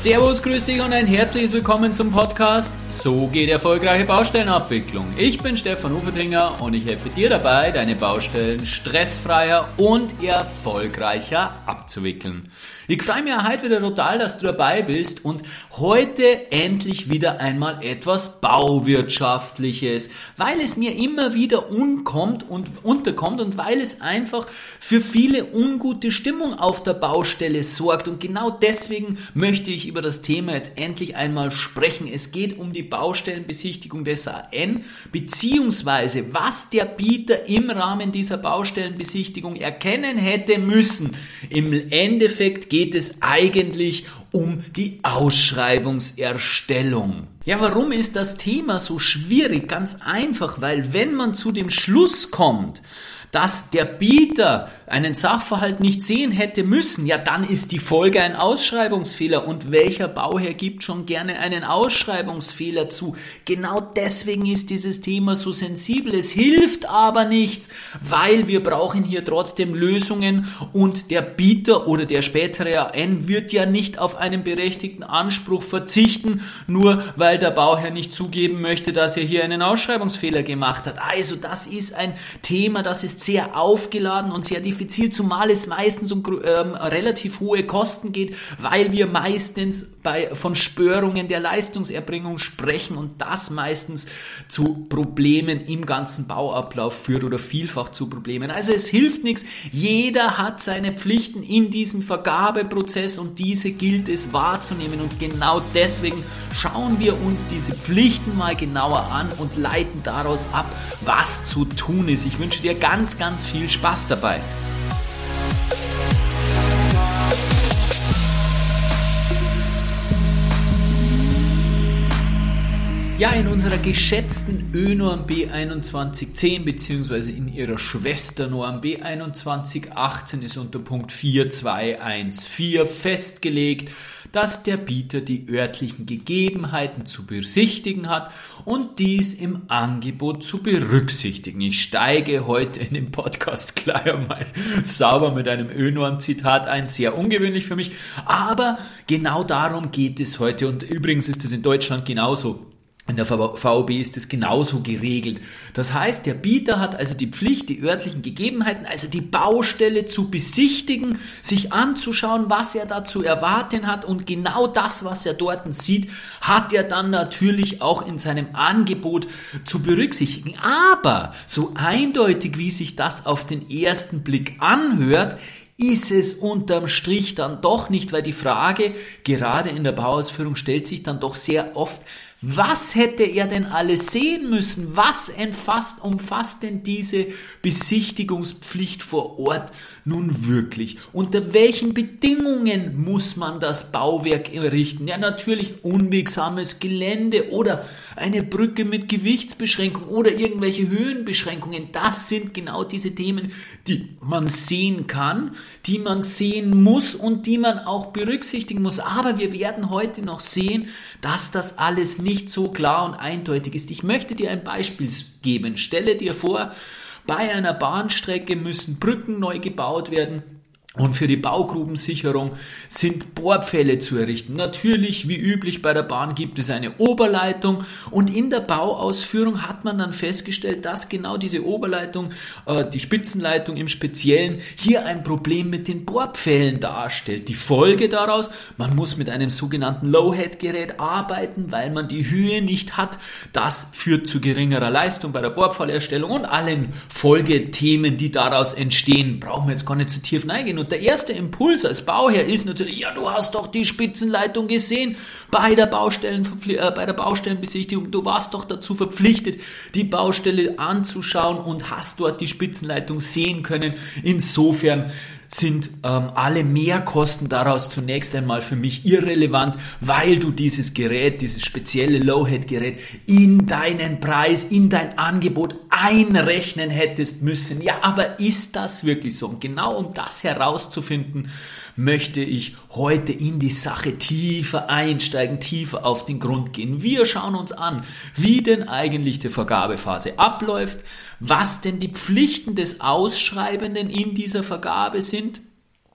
Servus, grüß dich und ein herzliches Willkommen zum Podcast So geht erfolgreiche Baustellenabwicklung. Ich bin Stefan Ufertinger und ich helfe dir dabei, deine Baustellen stressfreier und erfolgreicher abzuwickeln. Ich freue mich heute wieder total, dass du dabei bist und heute endlich wieder einmal etwas Bauwirtschaftliches, weil es mir immer wieder unkommt und unterkommt und weil es einfach für viele ungute Stimmung auf der Baustelle sorgt und genau deswegen möchte ich über das Thema jetzt endlich einmal sprechen. Es geht um die Baustellenbesichtigung des AN beziehungsweise was der Bieter im Rahmen dieser Baustellenbesichtigung erkennen hätte müssen. Im Endeffekt geht es eigentlich um die Ausschreibungserstellung. Ja, warum ist das Thema so schwierig? Ganz einfach, weil wenn man zu dem Schluss kommt, dass der Bieter einen Sachverhalt nicht sehen hätte müssen, ja dann ist die Folge ein Ausschreibungsfehler. Und welcher Bauherr gibt schon gerne einen Ausschreibungsfehler zu? Genau deswegen ist dieses Thema so sensibel. Es hilft aber nichts, weil wir brauchen hier trotzdem Lösungen und der Bieter oder der spätere AN wird ja nicht auf einen berechtigten Anspruch verzichten, nur weil der Bauherr nicht zugeben möchte, dass er hier einen Ausschreibungsfehler gemacht hat. Also das ist ein Thema, das ist sehr aufgeladen und sehr diffizil, zumal es meistens um ähm, relativ hohe Kosten geht, weil wir meistens bei, von Störungen der Leistungserbringung sprechen und das meistens zu Problemen im ganzen Bauablauf führt oder vielfach zu Problemen. Also es hilft nichts. Jeder hat seine Pflichten in diesem Vergabeprozess und diese gilt es wahrzunehmen und genau deswegen schauen wir uns diese Pflichten mal genauer an und leiten daraus ab, was zu tun ist. Ich wünsche dir ganz ganz, ganz viel Spaß dabei. Ja, in unserer geschätzten Ö-Norm B2110 bzw. in ihrer Schwesternorm B2118 ist unter Punkt 4214 festgelegt, dass der Bieter die örtlichen Gegebenheiten zu besichtigen hat und dies im Angebot zu berücksichtigen. Ich steige heute in dem Podcast gleich einmal sauber mit einem Ö-Norm-Zitat ein, sehr ungewöhnlich für mich, aber genau darum geht es heute und übrigens ist es in Deutschland genauso. In der VOB ist es genauso geregelt. Das heißt, der Bieter hat also die Pflicht, die örtlichen Gegebenheiten, also die Baustelle zu besichtigen, sich anzuschauen, was er da zu erwarten hat und genau das, was er dort sieht, hat er dann natürlich auch in seinem Angebot zu berücksichtigen. Aber so eindeutig, wie sich das auf den ersten Blick anhört, ist es unterm Strich dann doch nicht, weil die Frage gerade in der Bauausführung stellt sich dann doch sehr oft, was hätte er denn alles sehen müssen? Was entfasst, umfasst denn diese Besichtigungspflicht vor Ort nun wirklich? Unter welchen Bedingungen muss man das Bauwerk errichten? Ja, natürlich unwegsames Gelände oder eine Brücke mit Gewichtsbeschränkung oder irgendwelche Höhenbeschränkungen. Das sind genau diese Themen, die man sehen kann, die man sehen muss und die man auch berücksichtigen muss. Aber wir werden heute noch sehen, dass das alles nicht nicht so klar und eindeutig ist. Ich möchte dir ein Beispiel geben. Stelle dir vor, bei einer Bahnstrecke müssen Brücken neu gebaut werden und für die Baugrubensicherung sind Bohrpfähle zu errichten. Natürlich, wie üblich bei der Bahn, gibt es eine Oberleitung und in der Bauausführung hat man dann festgestellt, dass genau diese Oberleitung, äh, die Spitzenleitung im Speziellen, hier ein Problem mit den Bohrpfählen darstellt. Die Folge daraus, man muss mit einem sogenannten Low-Head-Gerät arbeiten, weil man die Höhe nicht hat. Das führt zu geringerer Leistung bei der Bohrpfahlerstellung und allen Folgethemen, die daraus entstehen. Brauchen wir jetzt gar nicht zu tief reingehen und der erste Impuls als Bauherr ist natürlich, ja, du hast doch die Spitzenleitung gesehen bei der, Baustellen, äh, bei der Baustellenbesichtigung. Du warst doch dazu verpflichtet, die Baustelle anzuschauen und hast dort die Spitzenleitung sehen können. Insofern sind ähm, alle Mehrkosten daraus zunächst einmal für mich irrelevant, weil du dieses Gerät, dieses spezielle Low-Head-Gerät in deinen Preis, in dein Angebot einrechnen hättest müssen. Ja, aber ist das wirklich so? Und genau um das herauszufinden, möchte ich heute in die Sache tiefer einsteigen, tiefer auf den Grund gehen. Wir schauen uns an, wie denn eigentlich die Vergabephase abläuft, was denn die Pflichten des Ausschreibenden in dieser Vergabe sind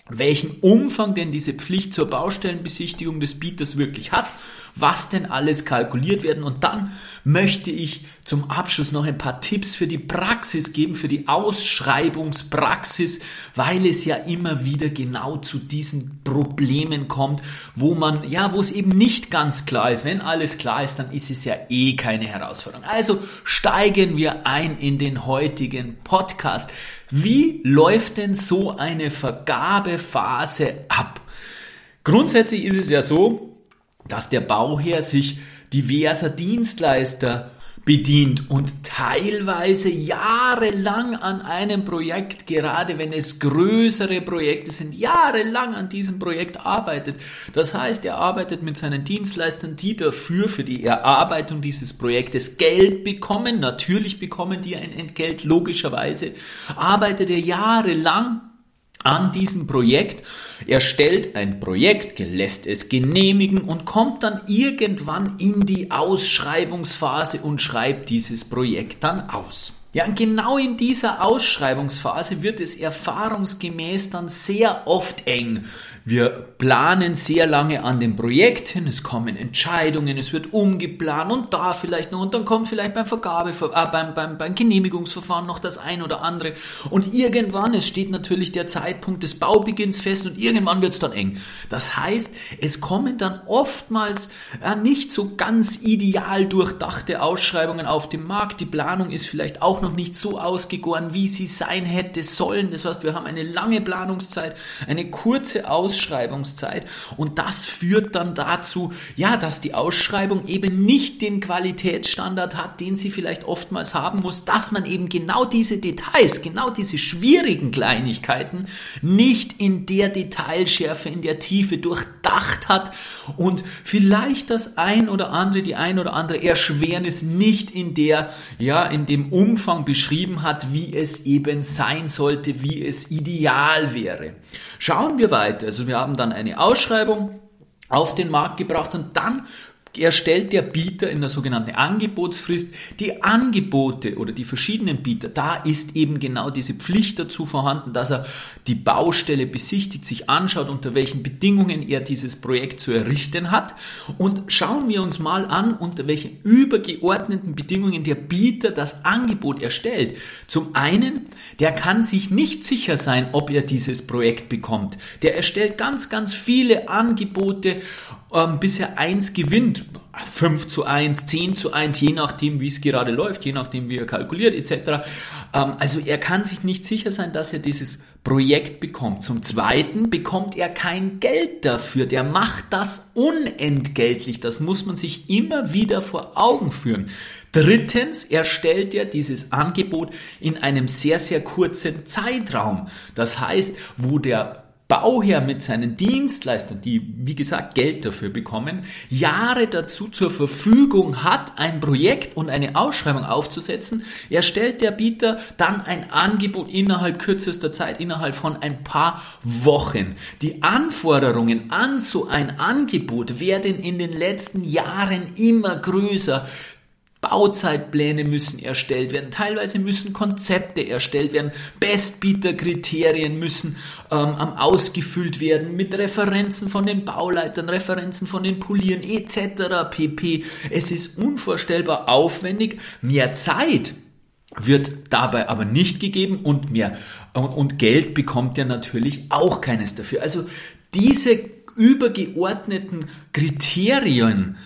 welchen Umfang denn diese Pflicht zur Baustellenbesichtigung des Bieters wirklich hat, was denn alles kalkuliert werden und dann möchte ich zum Abschluss noch ein paar Tipps für die Praxis geben, für die Ausschreibungspraxis, weil es ja immer wieder genau zu diesen Problemen kommt, wo man, ja, wo es eben nicht ganz klar ist. Wenn alles klar ist, dann ist es ja eh keine Herausforderung. Also steigen wir ein in den heutigen Podcast. Wie läuft denn so eine Vergabephase ab? Grundsätzlich ist es ja so, dass der Bauherr sich diverser Dienstleister bedient und teilweise jahrelang an einem Projekt, gerade wenn es größere Projekte sind, jahrelang an diesem Projekt arbeitet. Das heißt, er arbeitet mit seinen Dienstleistern, die dafür für die Erarbeitung dieses Projektes Geld bekommen. Natürlich bekommen die ein Entgelt, logischerweise arbeitet er jahrelang an diesem Projekt. Er stellt ein Projekt, lässt es genehmigen und kommt dann irgendwann in die Ausschreibungsphase und schreibt dieses Projekt dann aus. Ja, und genau in dieser Ausschreibungsphase wird es erfahrungsgemäß dann sehr oft eng. Wir planen sehr lange an dem Projekt hin, es kommen Entscheidungen, es wird umgeplant und da vielleicht noch und dann kommt vielleicht beim Vergabe, äh, beim, beim, beim Genehmigungsverfahren noch das ein oder andere und irgendwann, es steht natürlich der Zeitpunkt des Baubeginns fest und irgendwann wird es dann eng. Das heißt, es kommen dann oftmals äh, nicht so ganz ideal durchdachte Ausschreibungen auf den Markt. Die Planung ist vielleicht auch noch nicht so ausgegoren, wie sie sein hätte sollen. Das heißt, wir haben eine lange Planungszeit, eine kurze Ausschreibung Ausschreibungszeit. Und das führt dann dazu, ja, dass die Ausschreibung eben nicht den Qualitätsstandard hat, den sie vielleicht oftmals haben muss, dass man eben genau diese Details, genau diese schwierigen Kleinigkeiten nicht in der Detailschärfe, in der Tiefe durchdacht hat und vielleicht das ein oder andere, die ein oder andere Erschwernis nicht in der, ja, in dem Umfang beschrieben hat, wie es eben sein sollte, wie es ideal wäre. Schauen wir weiter. Also wir haben dann eine Ausschreibung auf den Markt gebracht und dann erstellt der Bieter in der sogenannten Angebotsfrist die Angebote oder die verschiedenen Bieter. Da ist eben genau diese Pflicht dazu vorhanden, dass er die Baustelle besichtigt, sich anschaut, unter welchen Bedingungen er dieses Projekt zu errichten hat. Und schauen wir uns mal an, unter welchen übergeordneten Bedingungen der Bieter das Angebot erstellt. Zum einen, der kann sich nicht sicher sein, ob er dieses Projekt bekommt. Der erstellt ganz, ganz viele Angebote ähm, bis er eins gewinnt. 5 zu 1, 10 zu 1, je nachdem, wie es gerade läuft, je nachdem, wie er kalkuliert, etc. Ähm, also er kann sich nicht sicher sein, dass er dieses Projekt bekommt. Zum Zweiten bekommt er kein Geld dafür. Der macht das unentgeltlich. Das muss man sich immer wieder vor Augen führen. Drittens erstellt er dieses Angebot in einem sehr, sehr kurzen Zeitraum. Das heißt, wo der Bauherr mit seinen Dienstleistern, die wie gesagt Geld dafür bekommen, Jahre dazu zur Verfügung hat, ein Projekt und eine Ausschreibung aufzusetzen, erstellt der Bieter dann ein Angebot innerhalb kürzester Zeit, innerhalb von ein paar Wochen. Die Anforderungen an so ein Angebot werden in den letzten Jahren immer größer. Bauzeitpläne müssen erstellt werden, teilweise müssen Konzepte erstellt werden, Bestbieterkriterien müssen ähm, ausgefüllt werden mit Referenzen von den Bauleitern, Referenzen von den Polieren etc. pp. Es ist unvorstellbar aufwendig, mehr Zeit wird dabei aber nicht gegeben und mehr und, und Geld bekommt er natürlich auch keines dafür. Also diese übergeordneten Kriterien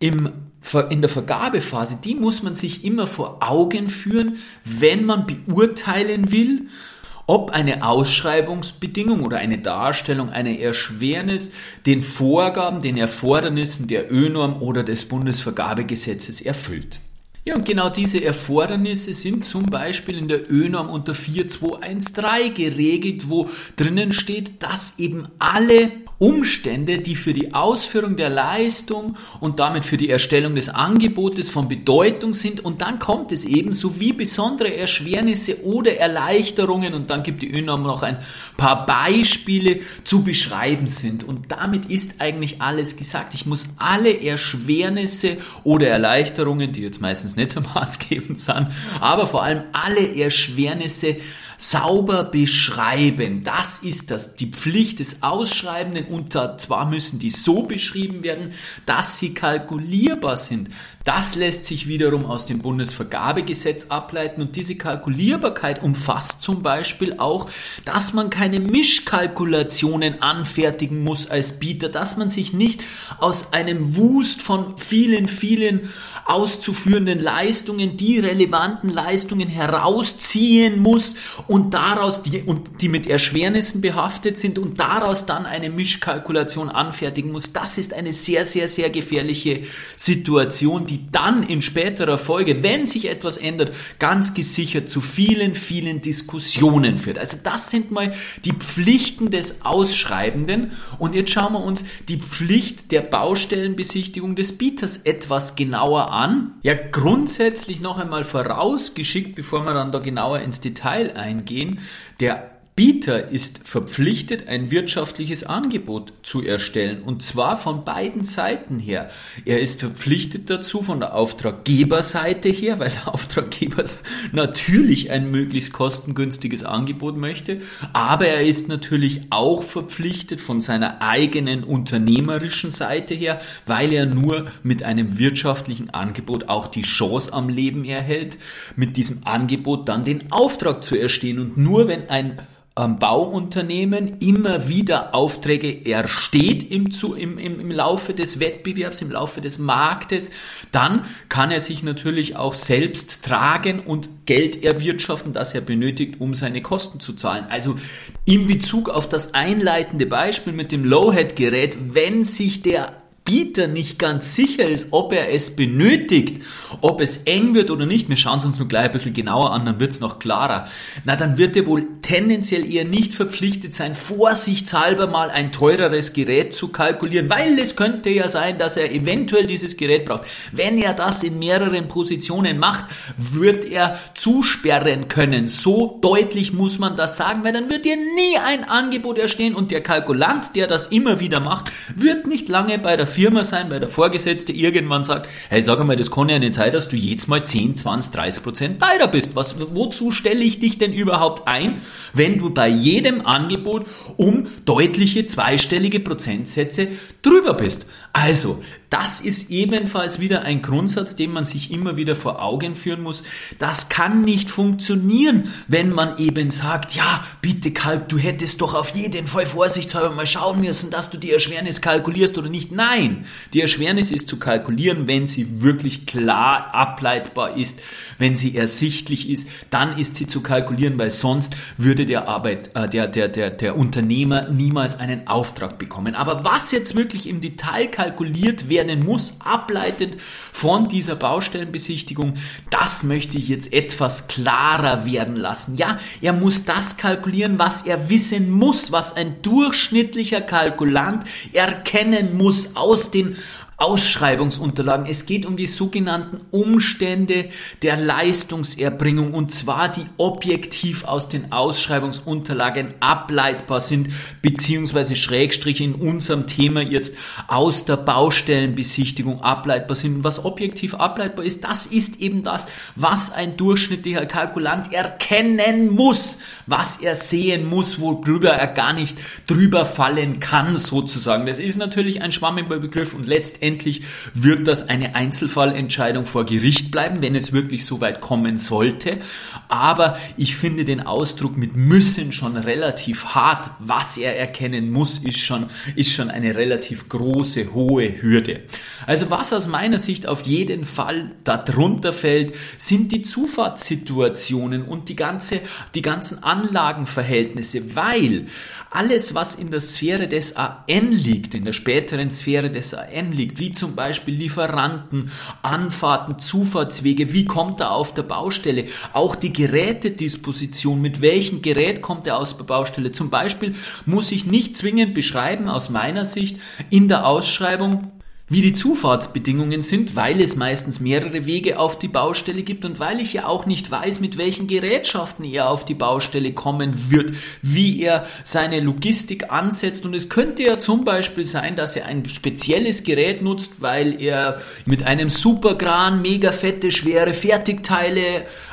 im in der Vergabephase, die muss man sich immer vor Augen führen, wenn man beurteilen will, ob eine Ausschreibungsbedingung oder eine Darstellung eine Erschwernis den Vorgaben, den Erfordernissen der ÖNorm oder des Bundesvergabegesetzes erfüllt. Ja, und genau diese Erfordernisse sind zum Beispiel in der ÖNorm unter 4213 geregelt, wo drinnen steht, dass eben alle Umstände, die für die Ausführung der Leistung und damit für die Erstellung des Angebotes von Bedeutung sind. Und dann kommt es eben sowie besondere Erschwernisse oder Erleichterungen und dann gibt die ÖNOM noch ein paar Beispiele zu beschreiben sind. Und damit ist eigentlich alles gesagt. Ich muss alle Erschwernisse oder Erleichterungen, die jetzt meistens nicht so maßgebend sind, aber vor allem alle Erschwernisse sauber beschreiben. Das ist das, die Pflicht des Ausschreibenden und zwar müssen die so beschrieben werden, dass sie kalkulierbar sind. Das lässt sich wiederum aus dem Bundesvergabegesetz ableiten und diese Kalkulierbarkeit umfasst zum Beispiel auch, dass man keine Mischkalkulationen anfertigen muss als Bieter, dass man sich nicht aus einem Wust von vielen, vielen auszuführenden Leistungen, die relevanten Leistungen herausziehen muss und daraus die, und die mit Erschwernissen behaftet sind und daraus dann eine Mischkalkulation anfertigen muss. Das ist eine sehr, sehr, sehr gefährliche Situation, die dann in späterer Folge, wenn sich etwas ändert, ganz gesichert zu vielen, vielen Diskussionen führt. Also das sind mal die Pflichten des Ausschreibenden und jetzt schauen wir uns die Pflicht der Baustellenbesichtigung des Bieters etwas genauer an an. Ja, grundsätzlich noch einmal vorausgeschickt, bevor wir dann da genauer ins Detail eingehen, der Bieter ist verpflichtet, ein wirtschaftliches Angebot zu erstellen und zwar von beiden Seiten her. Er ist verpflichtet dazu von der Auftraggeberseite her, weil der Auftraggeber natürlich ein möglichst kostengünstiges Angebot möchte, aber er ist natürlich auch verpflichtet von seiner eigenen unternehmerischen Seite her, weil er nur mit einem wirtschaftlichen Angebot auch die Chance am Leben erhält, mit diesem Angebot dann den Auftrag zu erstehen und nur wenn ein ähm, Bauunternehmen immer wieder Aufträge ersteht im, im, im, im Laufe des Wettbewerbs, im Laufe des Marktes, dann kann er sich natürlich auch selbst tragen und Geld erwirtschaften, das er benötigt, um seine Kosten zu zahlen. Also in Bezug auf das einleitende Beispiel mit dem Low-Head-Gerät, wenn sich der Bieter nicht ganz sicher ist, ob er es benötigt, ob es eng wird oder nicht, wir schauen es uns nur gleich ein bisschen genauer an, dann wird es noch klarer. Na, dann wird er wohl tendenziell eher nicht verpflichtet sein, vorsichtshalber mal ein teureres Gerät zu kalkulieren, weil es könnte ja sein, dass er eventuell dieses Gerät braucht. Wenn er das in mehreren Positionen macht, wird er zusperren können. So deutlich muss man das sagen, weil dann wird dir nie ein Angebot erstehen und der Kalkulant, der das immer wieder macht, wird nicht lange bei der Firma sein, weil der Vorgesetzte irgendwann sagt, hey, sag mal, das kann ja nicht sein, dass du jetzt mal 10, 20, 30 Prozent teurer bist. Was, wozu stelle ich dich denn überhaupt ein, wenn du bei jedem Angebot um deutliche zweistellige Prozentsätze drüber bist? Also, das ist ebenfalls wieder ein Grundsatz, den man sich immer wieder vor Augen führen muss. Das kann nicht funktionieren, wenn man eben sagt, ja, bitte Kalk, du hättest doch auf jeden Fall vorsichtshalber mal schauen müssen, dass du die Erschwernis kalkulierst oder nicht. Nein, die Erschwernis ist zu kalkulieren, wenn sie wirklich klar ableitbar ist, wenn sie ersichtlich ist, dann ist sie zu kalkulieren, weil sonst würde der Arbeit, äh, der, der, der, der Unternehmer niemals einen Auftrag bekommen. Aber was jetzt wirklich im Detail kalkuliert werden muss, ableitet von dieser Baustellenbesichtigung, das möchte ich jetzt etwas klarer werden lassen. Ja, er muss das kalkulieren, was er wissen muss, was ein durchschnittlicher Kalkulant erkennen muss aus den Ausschreibungsunterlagen. Es geht um die sogenannten Umstände der Leistungserbringung und zwar die objektiv aus den Ausschreibungsunterlagen ableitbar sind, beziehungsweise Schrägstrich in unserem Thema jetzt aus der Baustellenbesichtigung ableitbar sind. Und was objektiv ableitbar ist, das ist eben das, was ein durchschnittlicher Kalkulant erkennen muss, was er sehen muss, worüber er gar nicht drüber fallen kann, sozusagen. Das ist natürlich ein schwammiger Begriff und letztendlich letztendlich wird das eine Einzelfallentscheidung vor Gericht bleiben, wenn es wirklich so weit kommen sollte. Aber ich finde den Ausdruck mit müssen schon relativ hart. Was er erkennen muss, ist schon, ist schon eine relativ große, hohe Hürde. Also was aus meiner Sicht auf jeden Fall darunter fällt, sind die Zufahrtssituationen und die ganze, die ganzen Anlagenverhältnisse, weil alles, was in der Sphäre des AN liegt, in der späteren Sphäre des AN liegt, wie zum Beispiel Lieferanten, Anfahrten, Zufahrtswege, wie kommt er auf der Baustelle, auch die Gerätedisposition, mit welchem Gerät kommt er aus der Baustelle. Zum Beispiel muss ich nicht zwingend beschreiben, aus meiner Sicht, in der Ausschreibung, wie die Zufahrtsbedingungen sind, weil es meistens mehrere Wege auf die Baustelle gibt und weil ich ja auch nicht weiß, mit welchen Gerätschaften er auf die Baustelle kommen wird, wie er seine Logistik ansetzt. Und es könnte ja zum Beispiel sein, dass er ein spezielles Gerät nutzt, weil er mit einem Superkran mega fette, schwere Fertigteile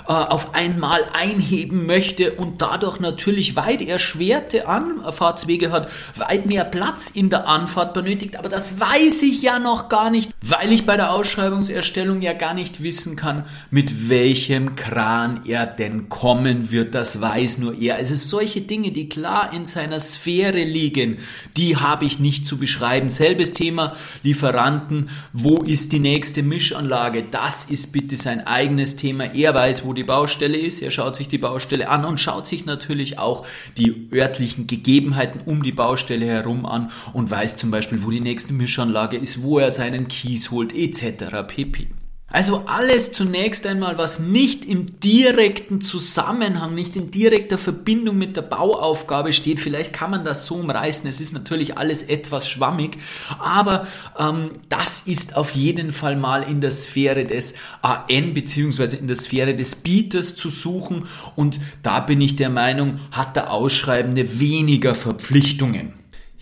äh, auf einmal einheben möchte und dadurch natürlich weit erschwerte Anfahrtswege hat, weit mehr Platz in der Anfahrt benötigt. Aber das weiß ich ja noch gar nicht, weil ich bei der Ausschreibungserstellung ja gar nicht wissen kann, mit welchem Kran er denn kommen wird. Das weiß nur er. Es ist solche Dinge, die klar in seiner Sphäre liegen, die habe ich nicht zu beschreiben. Selbes Thema Lieferanten. Wo ist die nächste Mischanlage? Das ist bitte sein eigenes Thema. Er weiß, wo die Baustelle ist. Er schaut sich die Baustelle an und schaut sich natürlich auch die örtlichen Gegebenheiten um die Baustelle herum an und weiß zum Beispiel, wo die nächste Mischanlage ist, wo er seinen Kies holt, etc. pp. Also alles zunächst einmal, was nicht im direkten Zusammenhang, nicht in direkter Verbindung mit der Bauaufgabe steht. Vielleicht kann man das so umreißen. Es ist natürlich alles etwas schwammig, aber ähm, das ist auf jeden Fall mal in der Sphäre des AN beziehungsweise in der Sphäre des Bieters zu suchen. Und da bin ich der Meinung, hat der Ausschreibende weniger Verpflichtungen.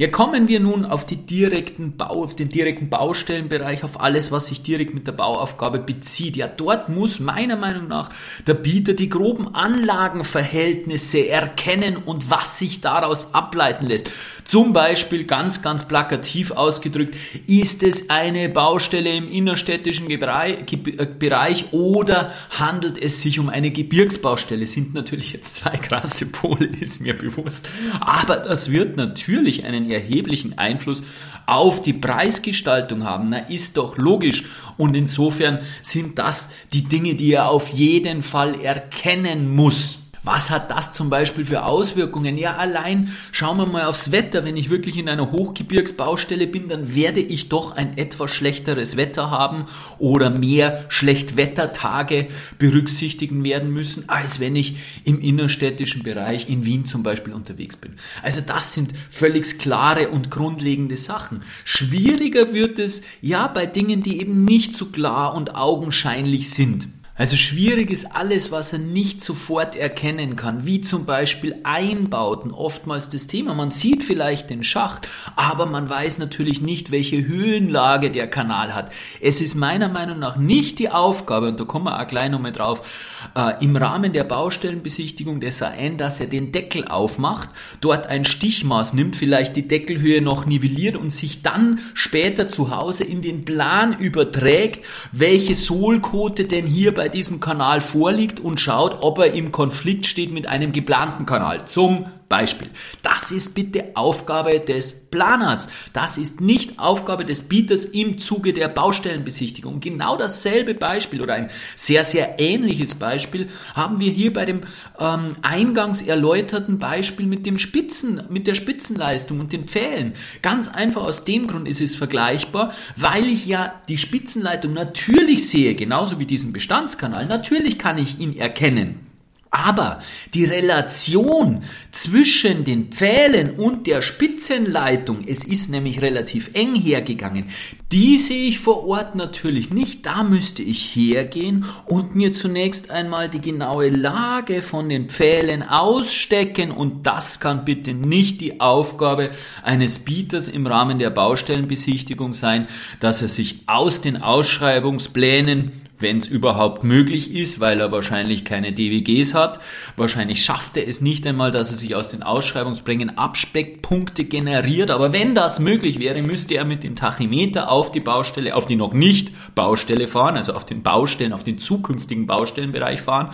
Ja, kommen wir nun auf, die direkten Bau, auf den direkten Baustellenbereich, auf alles, was sich direkt mit der Bauaufgabe bezieht. Ja, dort muss meiner Meinung nach der Bieter die groben Anlagenverhältnisse erkennen und was sich daraus ableiten lässt. Zum Beispiel ganz, ganz plakativ ausgedrückt, ist es eine Baustelle im innerstädtischen Bereich oder handelt es sich um eine Gebirgsbaustelle? Sind natürlich jetzt zwei krasse Pole, ist mir bewusst. Aber das wird natürlich einen erheblichen Einfluss auf die Preisgestaltung haben. Na, ist doch logisch. Und insofern sind das die Dinge, die er auf jeden Fall erkennen muss. Was hat das zum Beispiel für Auswirkungen? Ja, allein schauen wir mal aufs Wetter. Wenn ich wirklich in einer Hochgebirgsbaustelle bin, dann werde ich doch ein etwas schlechteres Wetter haben oder mehr Schlechtwettertage berücksichtigen werden müssen, als wenn ich im innerstädtischen Bereich in Wien zum Beispiel unterwegs bin. Also das sind völlig klare und grundlegende Sachen. Schwieriger wird es ja bei Dingen, die eben nicht so klar und augenscheinlich sind. Also schwierig ist alles, was er nicht sofort erkennen kann, wie zum Beispiel Einbauten, oftmals das Thema. Man sieht vielleicht den Schacht, aber man weiß natürlich nicht, welche Höhenlage der Kanal hat. Es ist meiner Meinung nach nicht die Aufgabe, und da kommen wir auch gleich nochmal drauf, äh, im Rahmen der Baustellenbesichtigung des AN, dass er den Deckel aufmacht, dort ein Stichmaß nimmt, vielleicht die Deckelhöhe noch nivelliert und sich dann später zu Hause in den Plan überträgt, welche Sohlquote denn hier bei diesem Kanal vorliegt und schaut, ob er im Konflikt steht mit einem geplanten Kanal. Zum Beispiel. Das ist bitte Aufgabe des Planers. Das ist nicht Aufgabe des Bieters im Zuge der Baustellenbesichtigung. Genau dasselbe Beispiel oder ein sehr, sehr ähnliches Beispiel haben wir hier bei dem ähm, eingangs erläuterten Beispiel mit dem Spitzen, mit der Spitzenleistung und den Pfählen. Ganz einfach aus dem Grund ist es vergleichbar, weil ich ja die Spitzenleitung natürlich sehe, genauso wie diesen Bestandskanal. Natürlich kann ich ihn erkennen. Aber die Relation zwischen den Pfählen und der Spitzenleitung, es ist nämlich relativ eng hergegangen, die sehe ich vor Ort natürlich nicht. Da müsste ich hergehen und mir zunächst einmal die genaue Lage von den Pfählen ausstecken und das kann bitte nicht die Aufgabe eines Bieters im Rahmen der Baustellenbesichtigung sein, dass er sich aus den Ausschreibungsplänen wenn es überhaupt möglich ist, weil er wahrscheinlich keine DWGs hat. Wahrscheinlich schafft er es nicht einmal, dass er sich aus den Ausschreibungsplänen Abspeckpunkte generiert. Aber wenn das möglich wäre, müsste er mit dem Tachymeter auf die Baustelle, auf die noch nicht Baustelle fahren, also auf den Baustellen, auf den zukünftigen Baustellenbereich fahren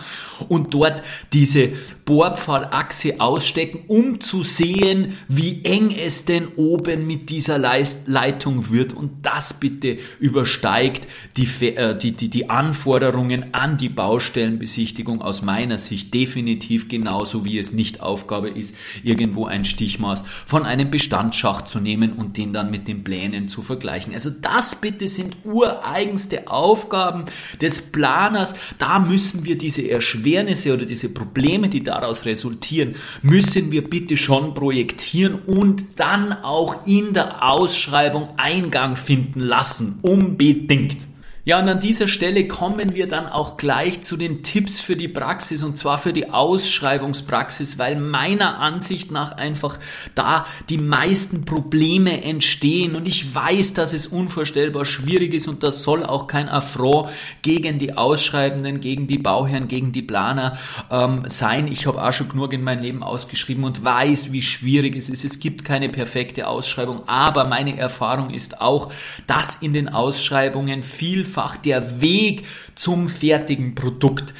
und dort diese Bohrpfahlachse ausstecken, um zu sehen, wie eng es denn oben mit dieser Leitung wird. Und das bitte übersteigt die, äh, die, die, die Anforderungen an die Baustellenbesichtigung aus meiner Sicht definitiv genauso wie es nicht Aufgabe ist, irgendwo ein Stichmaß von einem Bestandsschacht zu nehmen und den dann mit den Plänen zu vergleichen. Also das bitte sind ureigenste Aufgaben des Planers. Da müssen wir diese Erschwernisse oder diese Probleme, die daraus resultieren, müssen wir bitte schon projektieren und dann auch in der Ausschreibung Eingang finden lassen. Unbedingt. Ja, und an dieser Stelle kommen wir dann auch gleich zu den Tipps für die Praxis und zwar für die Ausschreibungspraxis, weil meiner Ansicht nach einfach da die meisten Probleme entstehen und ich weiß, dass es unvorstellbar schwierig ist und das soll auch kein Affront gegen die Ausschreibenden, gegen die Bauherren, gegen die Planer ähm, sein. Ich habe auch schon genug in mein Leben ausgeschrieben und weiß, wie schwierig es ist. Es gibt keine perfekte Ausschreibung, aber meine Erfahrung ist auch, dass in den Ausschreibungen viel vielfach der Weg zum fertigen Produkt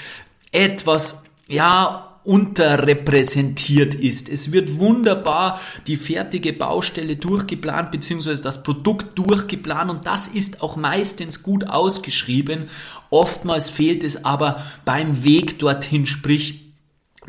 etwas, ja, unterrepräsentiert ist. Es wird wunderbar die fertige Baustelle durchgeplant beziehungsweise das Produkt durchgeplant und das ist auch meistens gut ausgeschrieben. Oftmals fehlt es aber beim Weg dorthin, sprich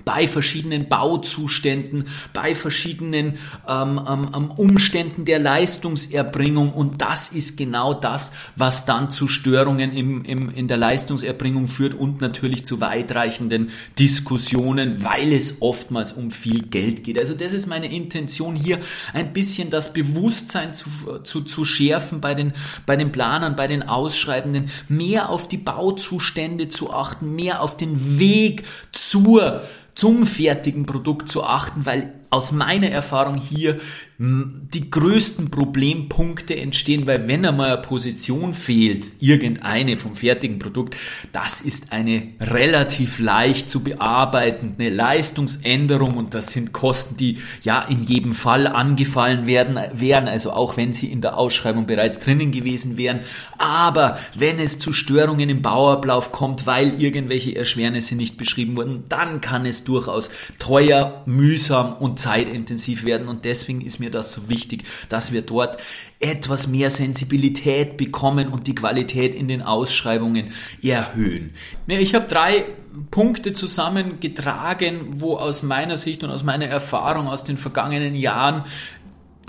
bei verschiedenen Bauzuständen, bei verschiedenen ähm, ähm, ähm, Umständen der Leistungserbringung und das ist genau das, was dann zu Störungen im, im, in der Leistungserbringung führt und natürlich zu weitreichenden Diskussionen, weil es oftmals um viel Geld geht. Also das ist meine Intention hier, ein bisschen das Bewusstsein zu, zu, zu schärfen bei den, bei den Planern, bei den Ausschreibenden, mehr auf die Bauzustände zu achten, mehr auf den Weg zur zum fertigen Produkt zu achten, weil aus meiner Erfahrung hier die größten Problempunkte entstehen, weil wenn einmal eine Position fehlt, irgendeine vom fertigen Produkt, das ist eine relativ leicht zu bearbeitende Leistungsänderung und das sind Kosten, die ja in jedem Fall angefallen werden, wären, also auch wenn sie in der Ausschreibung bereits drinnen gewesen wären. Aber wenn es zu Störungen im Bauablauf kommt, weil irgendwelche Erschwernisse nicht beschrieben wurden, dann kann es durchaus teuer, mühsam und zeitintensiv werden und deswegen ist mir das so wichtig, dass wir dort etwas mehr Sensibilität bekommen und die Qualität in den Ausschreibungen erhöhen. Ja, ich habe drei Punkte zusammengetragen, wo aus meiner Sicht und aus meiner Erfahrung aus den vergangenen Jahren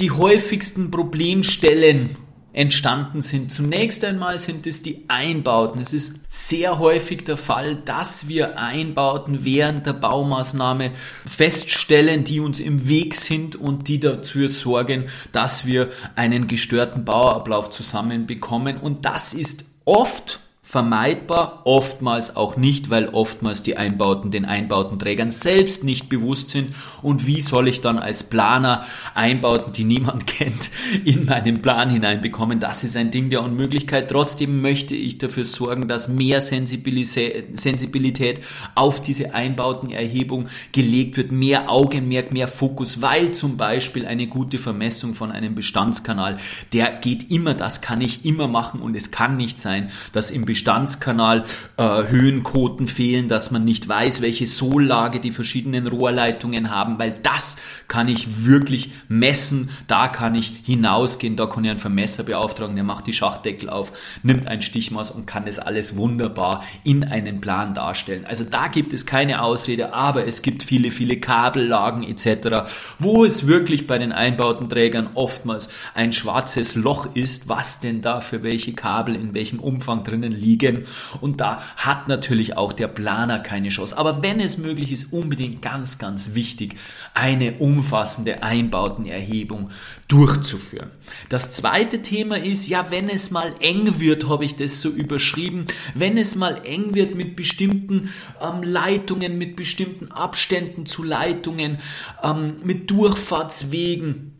die häufigsten Problemstellen entstanden sind. Zunächst einmal sind es die Einbauten. Es ist sehr häufig der Fall, dass wir Einbauten während der Baumaßnahme feststellen, die uns im Weg sind und die dafür sorgen, dass wir einen gestörten Bauablauf zusammenbekommen. Und das ist oft vermeidbar, oftmals auch nicht, weil oftmals die Einbauten den Einbautenträgern selbst nicht bewusst sind. Und wie soll ich dann als Planer Einbauten, die niemand kennt, in meinen Plan hineinbekommen? Das ist ein Ding der Unmöglichkeit. Trotzdem möchte ich dafür sorgen, dass mehr Sensibilität auf diese Einbautenerhebung gelegt wird, mehr Augenmerk, mehr Fokus, weil zum Beispiel eine gute Vermessung von einem Bestandskanal, der geht immer, das kann ich immer machen und es kann nicht sein, dass im Bestand Bestandskanal äh, Höhenquoten fehlen, dass man nicht weiß, welche Sollage die verschiedenen Rohrleitungen haben, weil das kann ich wirklich messen, da kann ich hinausgehen, da kann ich einen Vermesser beauftragen, der macht die Schachtdeckel auf, nimmt ein Stichmaß und kann das alles wunderbar in einen Plan darstellen. Also da gibt es keine Ausrede, aber es gibt viele, viele Kabellagen etc., wo es wirklich bei den Einbautenträgern oftmals ein schwarzes Loch ist, was denn da für welche Kabel in welchem Umfang drinnen liegt liegen. Und da hat natürlich auch der Planer keine Chance. Aber wenn es möglich ist, unbedingt ganz, ganz wichtig, eine umfassende Einbautenerhebung durchzuführen. Das zweite Thema ist, ja, wenn es mal eng wird, habe ich das so überschrieben, wenn es mal eng wird mit bestimmten ähm, Leitungen, mit bestimmten Abständen zu Leitungen, ähm, mit Durchfahrtswegen,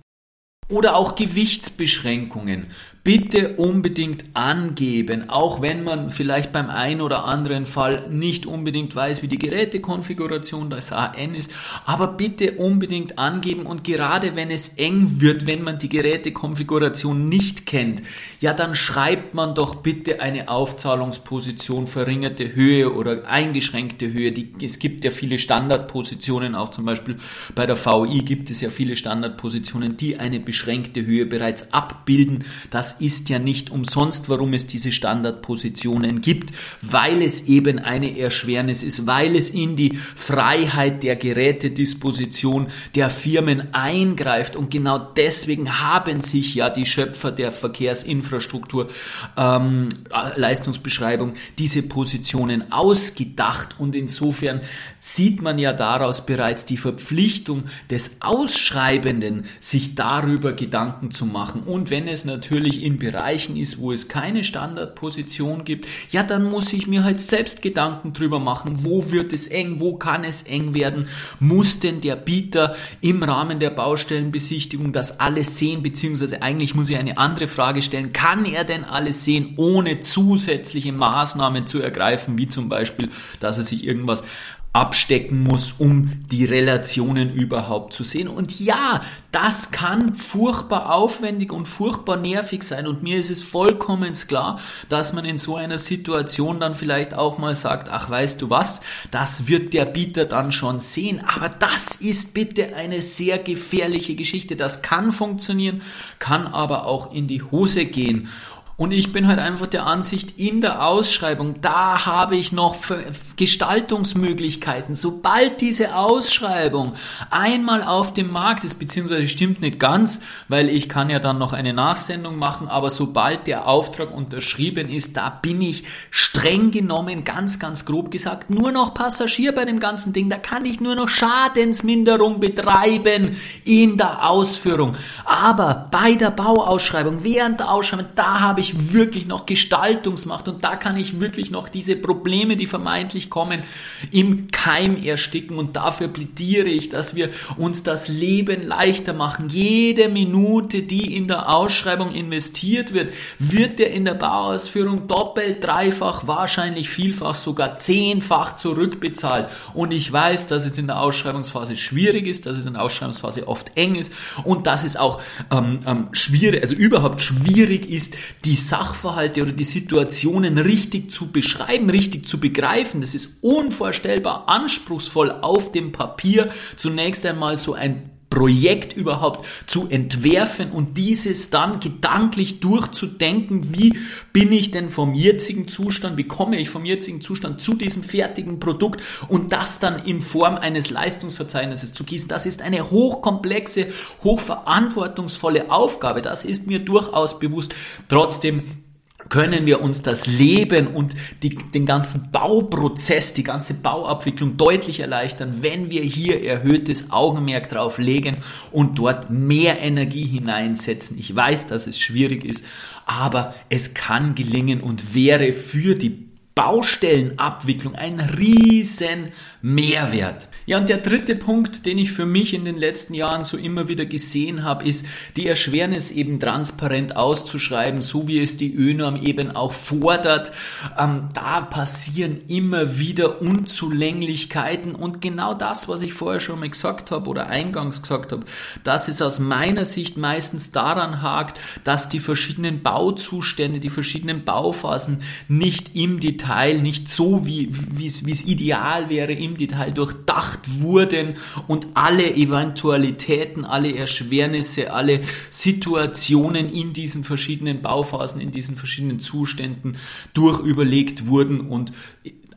oder auch Gewichtsbeschränkungen bitte unbedingt angeben, auch wenn man vielleicht beim einen oder anderen Fall nicht unbedingt weiß, wie die Gerätekonfiguration des AN ist, aber bitte unbedingt angeben und gerade wenn es eng wird, wenn man die Gerätekonfiguration nicht kennt, ja dann schreibt man doch bitte eine Aufzahlungsposition verringerte Höhe oder eingeschränkte Höhe. Die, es gibt ja viele Standardpositionen, auch zum Beispiel bei der VI gibt es ja viele Standardpositionen, die eine beschränkte Höhe bereits abbilden. Das ist ja nicht umsonst, warum es diese Standardpositionen gibt, weil es eben eine Erschwernis ist, weil es in die Freiheit der Gerätedisposition der Firmen eingreift und genau deswegen haben sich ja die Schöpfer der Verkehrsinfrastruktur ähm, Leistungsbeschreibung diese Positionen ausgedacht und insofern sieht man ja daraus bereits die Verpflichtung des Ausschreibenden, sich darüber Gedanken zu machen. Und wenn es natürlich in Bereichen ist, wo es keine Standardposition gibt, ja, dann muss ich mir halt selbst Gedanken drüber machen, wo wird es eng, wo kann es eng werden, muss denn der Bieter im Rahmen der Baustellenbesichtigung das alles sehen, beziehungsweise eigentlich muss ich eine andere Frage stellen, kann er denn alles sehen, ohne zusätzliche Maßnahmen zu ergreifen, wie zum Beispiel, dass er sich irgendwas abstecken muss, um die Relationen überhaupt zu sehen. Und ja, das kann furchtbar aufwendig und furchtbar nervig sein. Und mir ist es vollkommen klar, dass man in so einer Situation dann vielleicht auch mal sagt, ach weißt du was, das wird der Bieter dann schon sehen. Aber das ist bitte eine sehr gefährliche Geschichte. Das kann funktionieren, kann aber auch in die Hose gehen. Und ich bin halt einfach der Ansicht, in der Ausschreibung, da habe ich noch Gestaltungsmöglichkeiten. Sobald diese Ausschreibung einmal auf dem Markt ist, beziehungsweise stimmt nicht ganz, weil ich kann ja dann noch eine Nachsendung machen, aber sobald der Auftrag unterschrieben ist, da bin ich streng genommen, ganz, ganz grob gesagt, nur noch Passagier bei dem ganzen Ding. Da kann ich nur noch Schadensminderung betreiben in der Ausführung. Aber bei der Bauausschreibung, während der Ausschreibung, da habe ich wirklich noch Gestaltungsmacht und da kann ich wirklich noch diese Probleme, die vermeintlich kommen, im Keim ersticken und dafür plädiere ich, dass wir uns das Leben leichter machen. Jede Minute, die in der Ausschreibung investiert wird, wird der in der Bauausführung doppelt, dreifach, wahrscheinlich vielfach, sogar zehnfach zurückbezahlt. Und ich weiß, dass es in der Ausschreibungsphase schwierig ist, dass es in der Ausschreibungsphase oft eng ist und dass es auch ähm, ähm, schwierig, also überhaupt schwierig ist, die Sachverhalte oder die Situationen richtig zu beschreiben, richtig zu begreifen. Das ist unvorstellbar anspruchsvoll auf dem Papier zunächst einmal so ein Projekt überhaupt zu entwerfen und dieses dann gedanklich durchzudenken, wie bin ich denn vom jetzigen Zustand, wie komme ich vom jetzigen Zustand zu diesem fertigen Produkt und das dann in Form eines Leistungsverzeichnisses zu gießen. Das ist eine hochkomplexe, hochverantwortungsvolle Aufgabe. Das ist mir durchaus bewusst. Trotzdem können wir uns das Leben und die, den ganzen Bauprozess, die ganze Bauabwicklung deutlich erleichtern, wenn wir hier erhöhtes Augenmerk drauf legen und dort mehr Energie hineinsetzen. Ich weiß, dass es schwierig ist, aber es kann gelingen und wäre für die Baustellenabwicklung ein riesen Mehrwert. Ja, und der dritte Punkt, den ich für mich in den letzten Jahren so immer wieder gesehen habe, ist die Erschwernis eben transparent auszuschreiben, so wie es die ÖNORM eben auch fordert. Ähm, da passieren immer wieder Unzulänglichkeiten und genau das, was ich vorher schon mal gesagt habe oder eingangs gesagt habe, dass es aus meiner Sicht meistens daran hakt, dass die verschiedenen Bauzustände, die verschiedenen Bauphasen nicht im Detail, nicht so wie, es ideal wäre, im Detail durchdacht wurden und alle Eventualitäten, alle Erschwernisse, alle Situationen in diesen verschiedenen Bauphasen, in diesen verschiedenen Zuständen durchüberlegt wurden und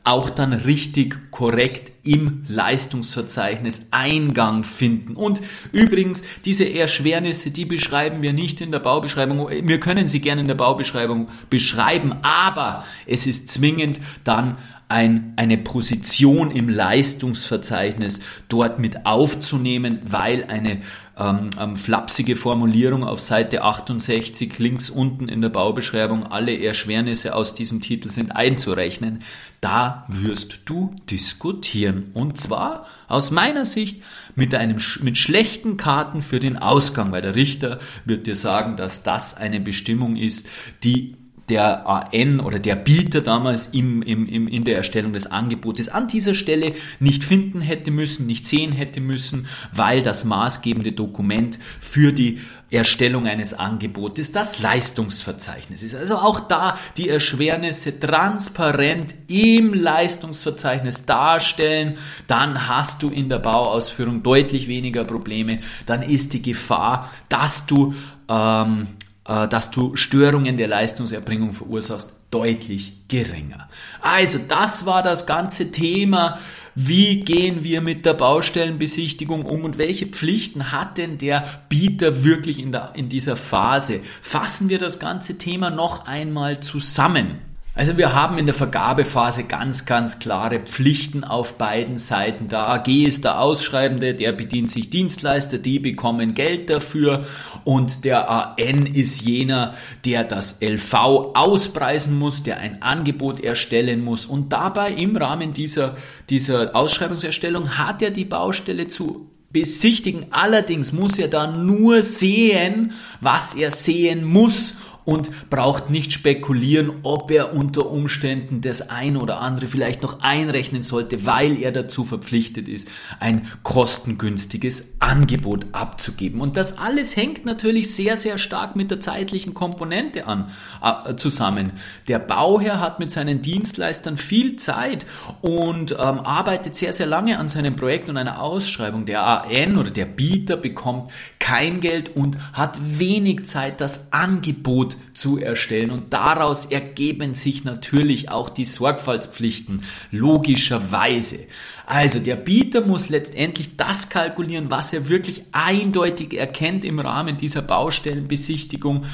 auch dann richtig korrekt im Leistungsverzeichnis Eingang finden. Und übrigens, diese Erschwernisse, die beschreiben wir nicht in der Baubeschreibung. Wir können sie gerne in der Baubeschreibung beschreiben, aber es ist zwingend dann ein, eine Position im Leistungsverzeichnis dort mit aufzunehmen, weil eine ähm, ähm, flapsige Formulierung auf Seite 68 links unten in der Baubeschreibung, alle Erschwernisse aus diesem Titel sind einzurechnen. Da wirst du diskutieren. Und zwar aus meiner Sicht mit einem, mit schlechten Karten für den Ausgang, weil der Richter wird dir sagen, dass das eine Bestimmung ist, die der AN oder der Bieter damals im, im, im, in der Erstellung des Angebotes an dieser Stelle nicht finden hätte müssen, nicht sehen hätte müssen, weil das maßgebende Dokument für die Erstellung eines Angebotes das Leistungsverzeichnis ist. Also auch da die Erschwernisse transparent im Leistungsverzeichnis darstellen, dann hast du in der Bauausführung deutlich weniger Probleme, dann ist die Gefahr, dass du ähm, äh, dass du Störungen der Leistungserbringung verursachst, deutlich geringer. Also das war das ganze Thema. Wie gehen wir mit der Baustellenbesichtigung um und welche Pflichten hat denn der Bieter wirklich in, der, in dieser Phase? Fassen wir das ganze Thema noch einmal zusammen. Also wir haben in der Vergabephase ganz, ganz klare Pflichten auf beiden Seiten. Der AG ist der Ausschreibende, der bedient sich Dienstleister, die bekommen Geld dafür und der AN ist jener, der das LV auspreisen muss, der ein Angebot erstellen muss und dabei im Rahmen dieser, dieser Ausschreibungserstellung hat er die Baustelle zu besichtigen. Allerdings muss er da nur sehen, was er sehen muss und braucht nicht spekulieren, ob er unter Umständen das ein oder andere vielleicht noch einrechnen sollte, weil er dazu verpflichtet ist, ein kostengünstiges Angebot abzugeben. Und das alles hängt natürlich sehr, sehr stark mit der zeitlichen Komponente an, äh, zusammen. Der Bauherr hat mit seinen Dienstleistern viel Zeit und ähm, arbeitet sehr, sehr lange an seinem Projekt und einer Ausschreibung. Der AN oder der Bieter bekommt kein Geld und hat wenig Zeit, das Angebot zu erstellen. Und daraus ergeben sich natürlich auch die Sorgfaltspflichten, logischerweise. Also der Bieter muss letztendlich das kalkulieren, was er wirklich eindeutig erkennt im Rahmen dieser Baustellenbesichtigung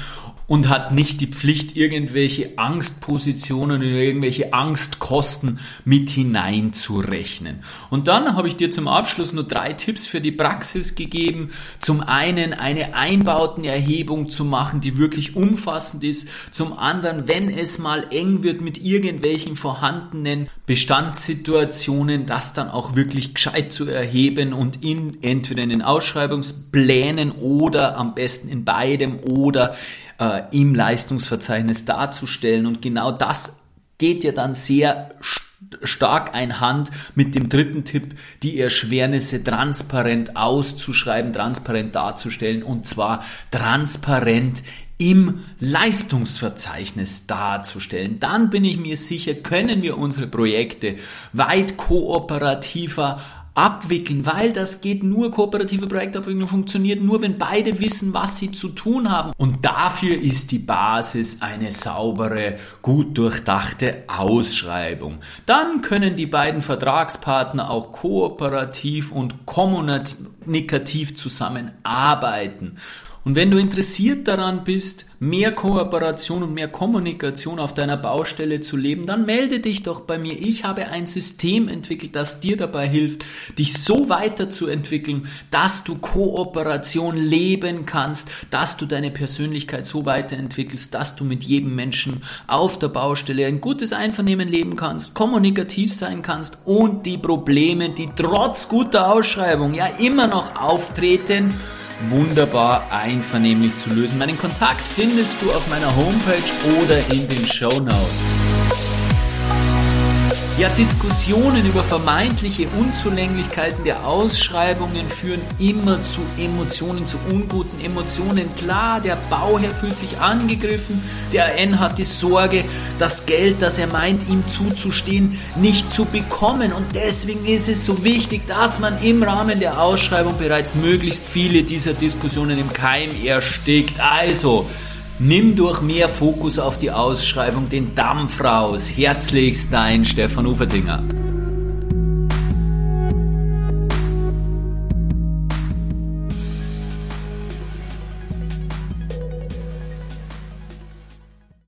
und hat nicht die Pflicht, irgendwelche Angstpositionen oder irgendwelche Angstkosten mit hineinzurechnen. Und dann habe ich dir zum Abschluss nur drei Tipps für die Praxis gegeben. Zum einen eine Einbautenerhebung zu machen, die wirklich umfassend ist. Zum anderen, wenn es mal eng wird mit irgendwelchen vorhandenen Bestandssituationen, das dann auch wirklich gescheit zu erheben und in entweder in den Ausschreibungsplänen oder am besten in beidem oder äh, im Leistungsverzeichnis darzustellen. Und genau das geht ja dann sehr stark einhand mit dem dritten Tipp, die Erschwernisse transparent auszuschreiben, transparent darzustellen und zwar transparent im Leistungsverzeichnis darzustellen. Dann bin ich mir sicher, können wir unsere Projekte weit kooperativer abwickeln, weil das geht nur, kooperative Projektabwicklung funktioniert nur, wenn beide wissen, was sie zu tun haben. Und dafür ist die Basis eine saubere, gut durchdachte Ausschreibung. Dann können die beiden Vertragspartner auch kooperativ und kommunikativ zusammenarbeiten. Und wenn du interessiert daran bist, mehr Kooperation und mehr Kommunikation auf deiner Baustelle zu leben, dann melde dich doch bei mir. Ich habe ein System entwickelt, das dir dabei hilft, dich so weiterzuentwickeln, dass du Kooperation leben kannst, dass du deine Persönlichkeit so weiterentwickelst, dass du mit jedem Menschen auf der Baustelle ein gutes Einvernehmen leben kannst, kommunikativ sein kannst und die Probleme, die trotz guter Ausschreibung ja immer noch auftreten, wunderbar einvernehmlich zu lösen. Meinen Kontakt findest du auf meiner Homepage oder in den Show Notes. Ja, Diskussionen über vermeintliche Unzulänglichkeiten der Ausschreibungen führen immer zu Emotionen, zu unguten Emotionen. Klar, der Bauherr fühlt sich angegriffen, der N hat die Sorge, das Geld, das er meint, ihm zuzustehen, nicht zu bekommen. Und deswegen ist es so wichtig, dass man im Rahmen der Ausschreibung bereits möglichst viele dieser Diskussionen im Keim erstickt. Also, Nimm durch mehr Fokus auf die Ausschreibung den Dampf raus. Herzlichst dein Stefan Uferdinger.